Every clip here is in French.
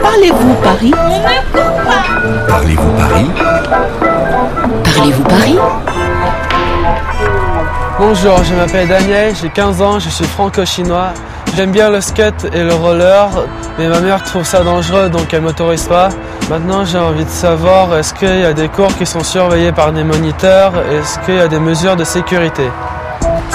Parlez-vous Paris? Parlez-vous Paris? Parlez-vous Paris? Bonjour, je m'appelle Daniel, j'ai 15 ans, je suis franco-chinois. J'aime bien le skate et le roller, mais ma mère trouve ça dangereux donc elle m'autorise pas. Maintenant j'ai envie de savoir est-ce qu'il y a des cours qui sont surveillés par des moniteurs, est-ce qu'il y a des mesures de sécurité?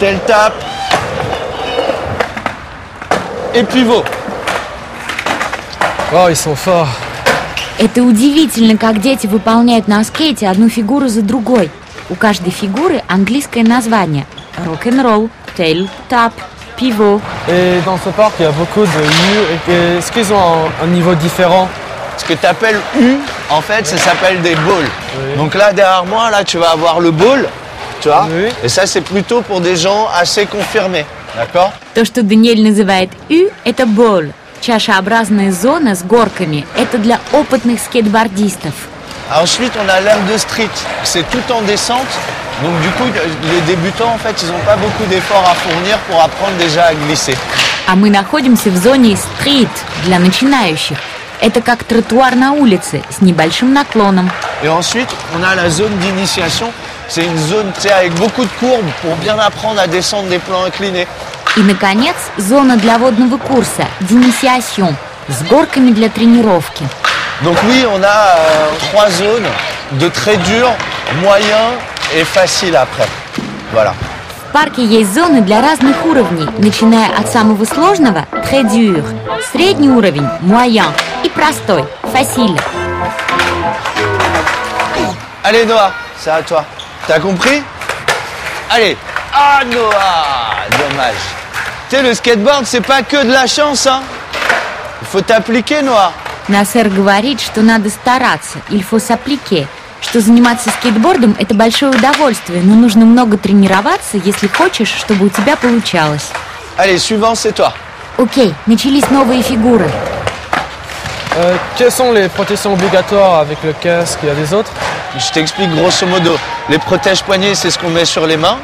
Tel tape. Et pivot. Oh, ils sont forts. Это удивительно, как дети выполняют на скейте одну фигуру за другой. У каждой фигуры английское название. Рок-н-ролл, тейл, тап, пиво. Et dans ce parc, il y a beaucoup de U. Et Est-ce qu'ils ont un, un niveau différent Ce que tu appelles U, en fait, ça s'appelle des balls. Oui. Donc là, derrière moi, là, tu vas avoir le ball, tu vois. Oui. Et ça, c'est plutôt pour des gens assez confirmés, d'accord То, что Даниэль называет «ю», это бол. Чашеобразная зона с горками. Это для опытных скейтбордистов. Ensuite, on a l'aire de street. C'est tout en descente. Donc du coup, les débutants, en fait, ils n'ont pas beaucoup d'efforts à fournir pour apprendre déjà à glisser. А мы находимся в зоне стрит для начинающих. Это как тротуар на улице с небольшим наклоном. Et ensuite, on a la zone d'initiation. C'est une zone tu sais, avec beaucoup de courbes pour bien apprendre à descendre des plans inclinés. И, наконец, зона для водного курса «Денисиасьон» с горками для тренировки. Donc oui, on a euh, trois zones de très dur, moyen et facile après. Voilà. В парке есть зоны для разных уровней, начиная от самого сложного – «Très средний уровень – «Moyen» и простой – «Facile». Allez Noah, c'est à toi. T'as compris Allez. Ah Noah Dommage. Tu sais, le skateboard, c'est pas que de la chance, hein Il faut t'appliquer, Noah. Насер говорит, что надо стараться, il faut s'appliquer, что заниматься скейтбордом – это большое удовольствие, но нужно много тренироваться, если хочешь, чтобы у тебя получалось. Allez, suivant, c'est toi. Окей, начались новые фигуры. Euh, Quelles sont les protections obligatoires avec le casque a des autres Je t'explique grosso modo. Les protèges poignets, c'est ce qu'on met sur les mains.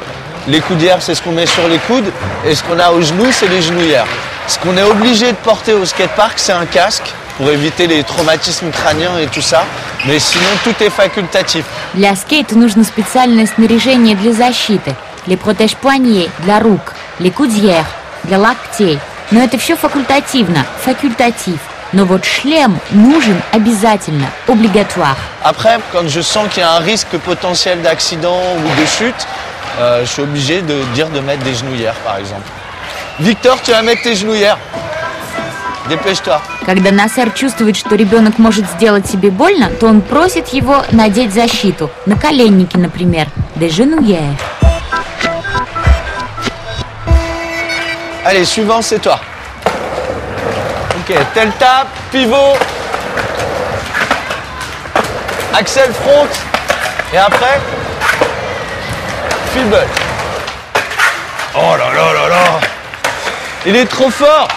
Les coudières, c'est ce qu'on met sur les coudes. Et ce qu'on a aux genoux, c'est les genouillères. Ce qu'on est obligé de porter au skatepark, c'est un casque pour éviter les traumatismes crâniens et tout ça. Mais sinon, tout est facultatif. Для скейта нужно специальное снаряжение для защиты. Les protèges poignets для рук, les coudières для локтей. Но это все факультативно, факультатив. Но вот шлем нужен обязательно, obligatoire. Après, quand je sens qu'il y a un risque potentiel d'accident ou de chute, euh, je suis obligé de dire de mettre des genouillères, par exemple. Victor, tu vas mettre tes genouillères. Dépêche-toi. Когда Насер чувствует, что ребенок может сделать себе больно, то он просит его надеть защиту. Наколенники, например. Des genouillères. Allez, suivant, c'est toi. Ok, tel tape, pivot. Axel front. Et après, fibble. Oh là là là là. Il est trop fort.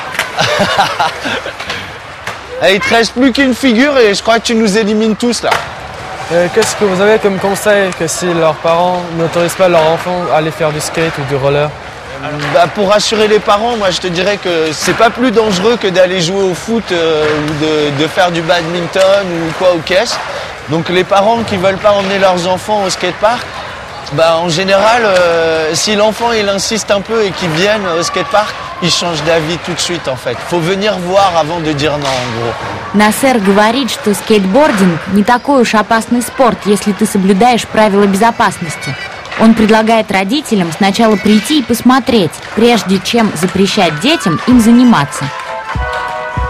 Allez, il te reste plus qu'une figure et je crois que tu nous élimines tous là. Euh, Qu'est-ce que vous avez comme conseil que si leurs parents n'autorisent pas leur enfant à aller faire du skate ou du roller? Bah, pour rassurer les parents, moi je te dirais que c'est pas plus dangereux que d'aller jouer au foot euh, ou de, de faire du badminton ou quoi au caisse. Donc les parents qui veulent pas emmener leurs enfants au skatepark, bah en général, euh, si l'enfant il insiste un peu et qu'il vienne au skatepark, il change d'avis tout de suite en fait. Faut venir voir avant de dire non en gros. Насер говорит, что скейтбординг не такой уж опасный спорт, если ты соблюдаешь правила безопасности. Он предлагает родителям сначала прийти и посмотреть, прежде чем запрещать детям им заниматься.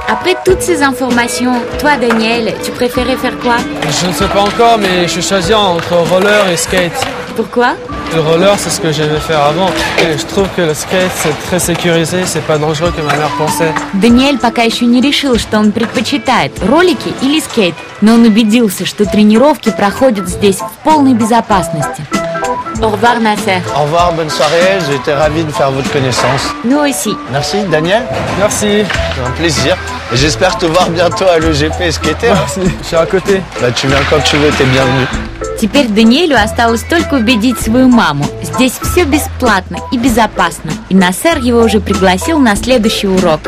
Après toutes ces informations, toi Daniel, tu préférais faire quoi Je ne sais pas encore, mais je choisis entre roller et skate. Pourquoi Le roller, c'est ce que j'aimais faire avant. Et je trouve que le skate, c'est très sécurisé, c'est pas dangereux comme ma mère pensait. Даниэль пока еще не решил, что он предпочитает, ролики или скейт, но он убедился, что тренировки проходят здесь в полной безопасности. Au revoir, Nasser. Au revoir, bonne soirée. J'ai été ravi de faire votre connaissance. Nous aussi. Merci, Daniel. Merci, C'est un plaisir. Et j'espère te voir bientôt à l'EGP skater. hein. merci, je suis à côté. Bah, tu viens quand tu veux, t'es bienvenu. Теперь Даниэлю осталось только убедить свою маму. Здесь все бесплатно и безопасно. И Насер его уже пригласил на следующий урок.